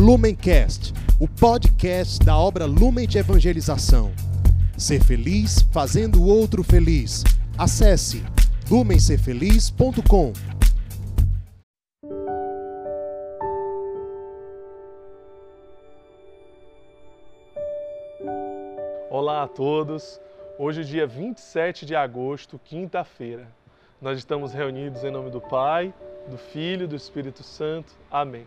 Lumencast, o podcast da obra Lumen de Evangelização. Ser feliz fazendo o outro feliz. Acesse lumencerfeliz.com. Olá a todos. Hoje, dia 27 de agosto, quinta-feira. Nós estamos reunidos em nome do Pai, do Filho e do Espírito Santo. Amém.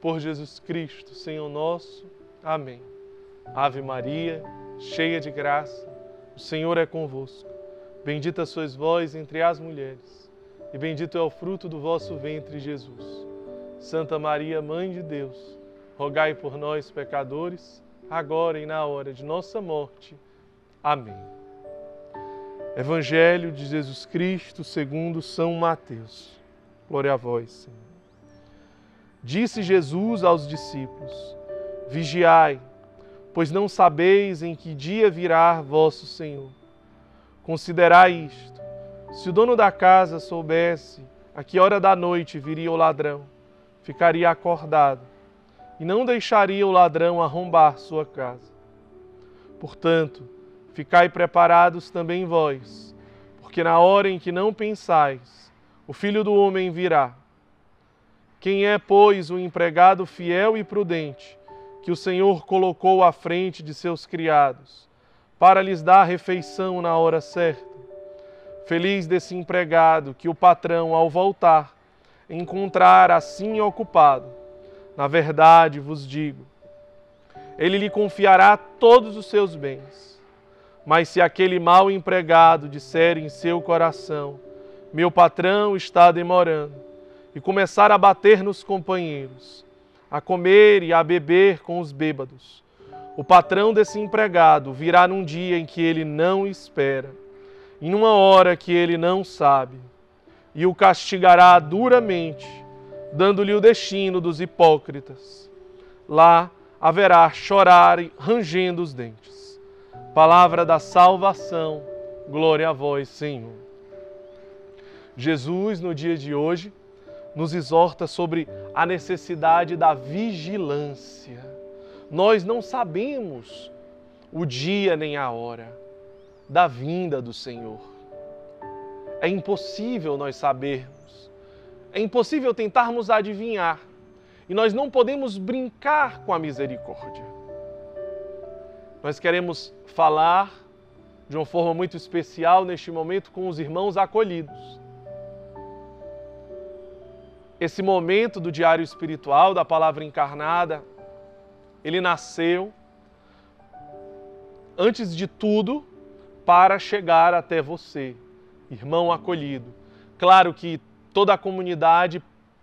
Por Jesus Cristo, Senhor nosso. Amém. Ave Maria, cheia de graça, o Senhor é convosco. Bendita sois vós entre as mulheres, e bendito é o fruto do vosso ventre, Jesus. Santa Maria, Mãe de Deus, rogai por nós, pecadores, agora e na hora de nossa morte. Amém. Evangelho de Jesus Cristo segundo São Mateus. Glória a vós, Senhor. Disse Jesus aos discípulos: Vigiai, pois não sabeis em que dia virá vosso Senhor. Considerai isto: se o dono da casa soubesse a que hora da noite viria o ladrão, ficaria acordado e não deixaria o ladrão arrombar sua casa. Portanto, ficai preparados também vós, porque na hora em que não pensais, o filho do homem virá. Quem é, pois, o empregado fiel e prudente que o Senhor colocou à frente de seus criados, para lhes dar refeição na hora certa? Feliz desse empregado que o patrão, ao voltar, encontrar assim ocupado. Na verdade vos digo, ele lhe confiará todos os seus bens. Mas se aquele mau empregado disser em seu coração: Meu patrão está demorando, e começar a bater nos companheiros, a comer e a beber com os bêbados, o patrão desse empregado virá num dia em que ele não espera, em uma hora que ele não sabe, e o castigará duramente, dando-lhe o destino dos hipócritas. Lá haverá chorar e rangendo os dentes. Palavra da salvação, glória a vós, Senhor. Jesus, no dia de hoje, nos exorta sobre a necessidade da vigilância. Nós não sabemos o dia nem a hora da vinda do Senhor. É impossível nós sabermos. É impossível tentarmos adivinhar. E nós não podemos brincar com a misericórdia. Nós queremos falar de uma forma muito especial neste momento com os irmãos acolhidos. Esse momento do diário espiritual, da palavra encarnada, ele nasceu, antes de tudo, para chegar até você, irmão acolhido. Claro que toda a comunidade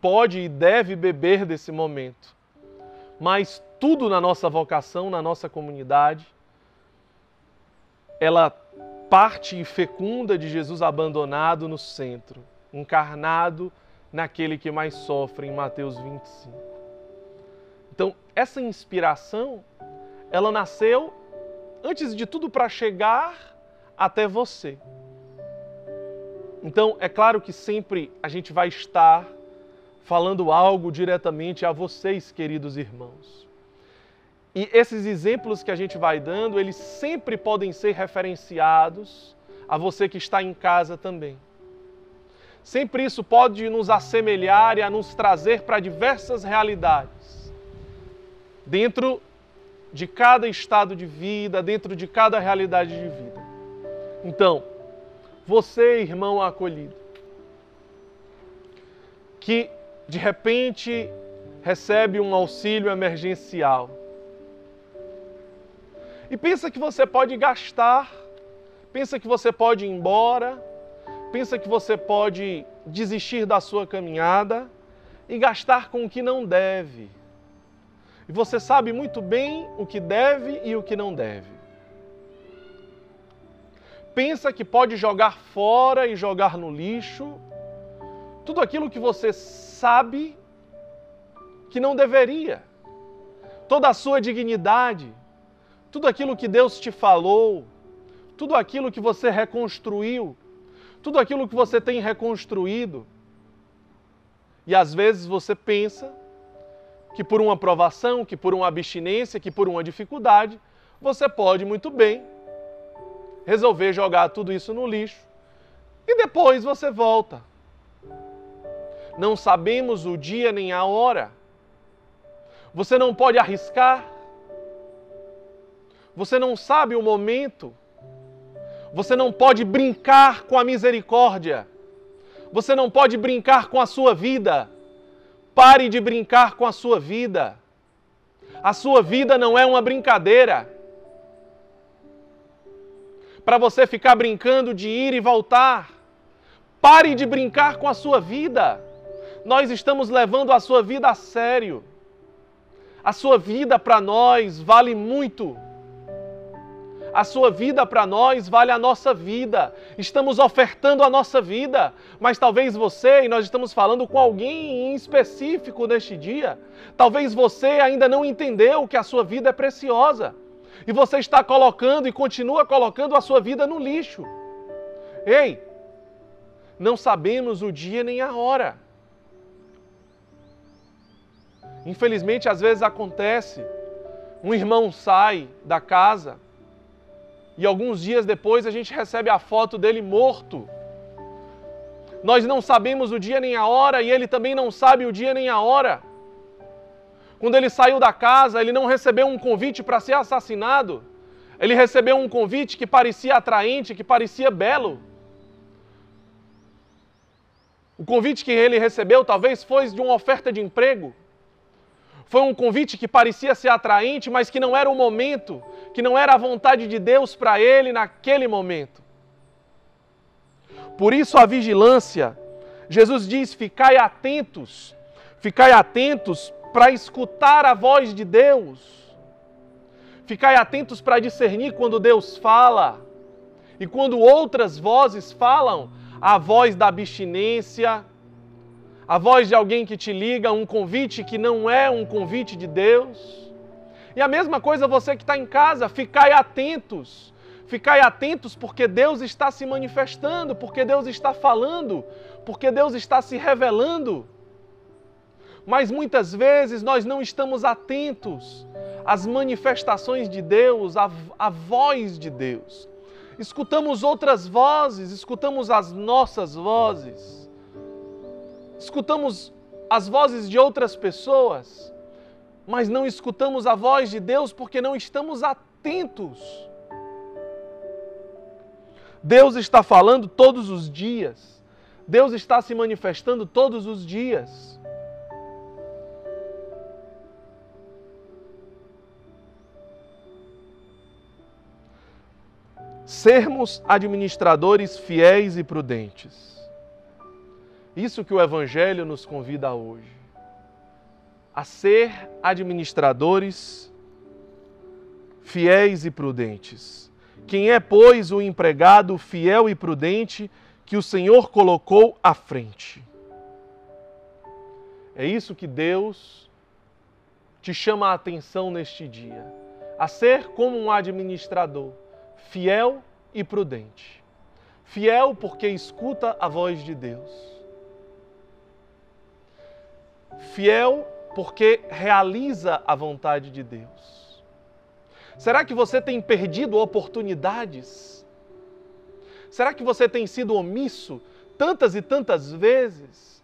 pode e deve beber desse momento, mas tudo na nossa vocação, na nossa comunidade, ela parte e fecunda de Jesus abandonado no centro, encarnado naquele que mais sofre em Mateus 25. Então, essa inspiração, ela nasceu antes de tudo para chegar até você. Então, é claro que sempre a gente vai estar falando algo diretamente a vocês, queridos irmãos. E esses exemplos que a gente vai dando, eles sempre podem ser referenciados a você que está em casa também. Sempre isso pode nos assemelhar e a nos trazer para diversas realidades. Dentro de cada estado de vida, dentro de cada realidade de vida. Então, você, irmão acolhido, que de repente recebe um auxílio emergencial, e pensa que você pode gastar, pensa que você pode ir embora, pensa que você pode desistir da sua caminhada e gastar com o que não deve. e você sabe muito bem o que deve e o que não deve. Pensa que pode jogar fora e jogar no lixo tudo aquilo que você sabe que não deveria. Toda a sua dignidade, tudo aquilo que Deus te falou, tudo aquilo que você reconstruiu, tudo aquilo que você tem reconstruído. E às vezes você pensa que por uma provação, que por uma abstinência, que por uma dificuldade, você pode muito bem resolver jogar tudo isso no lixo e depois você volta. Não sabemos o dia nem a hora. Você não pode arriscar. Você não sabe o momento. Você não pode brincar com a misericórdia. Você não pode brincar com a sua vida. Pare de brincar com a sua vida. A sua vida não é uma brincadeira. Para você ficar brincando de ir e voltar. Pare de brincar com a sua vida. Nós estamos levando a sua vida a sério. A sua vida para nós vale muito. A sua vida para nós vale a nossa vida. Estamos ofertando a nossa vida. Mas talvez você, e nós estamos falando com alguém em específico neste dia, talvez você ainda não entendeu que a sua vida é preciosa. E você está colocando e continua colocando a sua vida no lixo. Ei, não sabemos o dia nem a hora. Infelizmente, às vezes acontece, um irmão sai da casa e alguns dias depois a gente recebe a foto dele morto. Nós não sabemos o dia nem a hora e ele também não sabe o dia nem a hora. Quando ele saiu da casa, ele não recebeu um convite para ser assassinado. Ele recebeu um convite que parecia atraente, que parecia belo. O convite que ele recebeu talvez foi de uma oferta de emprego. Foi um convite que parecia ser atraente, mas que não era o momento, que não era a vontade de Deus para ele naquele momento. Por isso a vigilância. Jesus diz: ficai atentos, ficai atentos para escutar a voz de Deus. Ficai atentos para discernir quando Deus fala e quando outras vozes falam, a voz da abstinência, a voz de alguém que te liga, um convite que não é um convite de Deus. E a mesma coisa você que está em casa, ficai atentos. Ficai atentos porque Deus está se manifestando, porque Deus está falando, porque Deus está se revelando. Mas muitas vezes nós não estamos atentos às manifestações de Deus, à, à voz de Deus. Escutamos outras vozes, escutamos as nossas vozes escutamos as vozes de outras pessoas, mas não escutamos a voz de Deus porque não estamos atentos. Deus está falando todos os dias. Deus está se manifestando todos os dias. Sermos administradores fiéis e prudentes. Isso que o Evangelho nos convida hoje. A ser administradores fiéis e prudentes. Quem é, pois, o empregado fiel e prudente que o Senhor colocou à frente? É isso que Deus te chama a atenção neste dia. A ser como um administrador, fiel e prudente. Fiel porque escuta a voz de Deus fiel porque realiza a vontade de Deus. Será que você tem perdido oportunidades? Será que você tem sido omisso tantas e tantas vezes?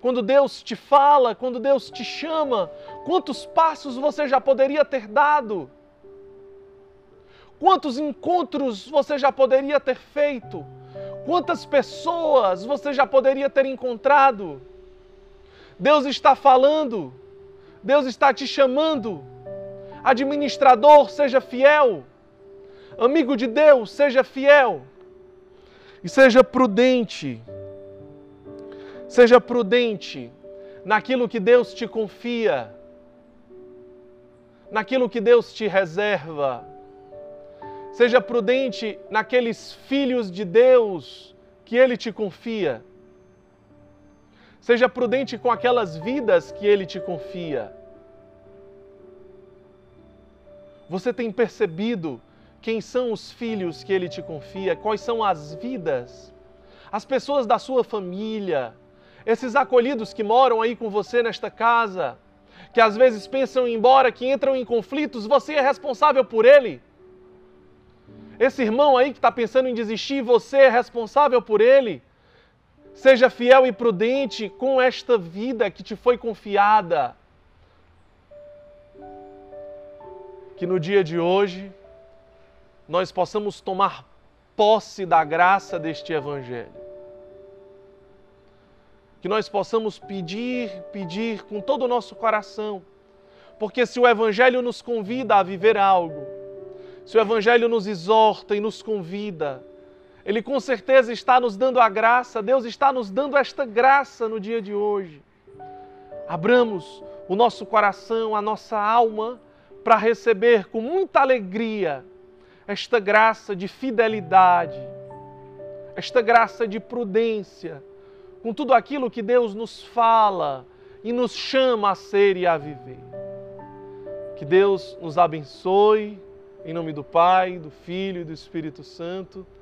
Quando Deus te fala, quando Deus te chama, quantos passos você já poderia ter dado? Quantos encontros você já poderia ter feito? Quantas pessoas você já poderia ter encontrado? Deus está falando, Deus está te chamando. Administrador, seja fiel. Amigo de Deus, seja fiel. E seja prudente. Seja prudente naquilo que Deus te confia. naquilo que Deus te reserva. Seja prudente naqueles filhos de Deus que Ele te confia. Seja prudente com aquelas vidas que Ele te confia. Você tem percebido quem são os filhos que Ele te confia? Quais são as vidas? As pessoas da sua família, esses acolhidos que moram aí com você nesta casa, que às vezes pensam em ir embora, que entram em conflitos, você é responsável por ele. Esse irmão aí que está pensando em desistir, você é responsável por ele. Seja fiel e prudente com esta vida que te foi confiada. Que no dia de hoje nós possamos tomar posse da graça deste Evangelho. Que nós possamos pedir, pedir com todo o nosso coração, porque se o Evangelho nos convida a viver algo, se o Evangelho nos exorta e nos convida, ele com certeza está nos dando a graça, Deus está nos dando esta graça no dia de hoje. Abramos o nosso coração, a nossa alma, para receber com muita alegria esta graça de fidelidade, esta graça de prudência, com tudo aquilo que Deus nos fala e nos chama a ser e a viver. Que Deus nos abençoe, em nome do Pai, do Filho e do Espírito Santo.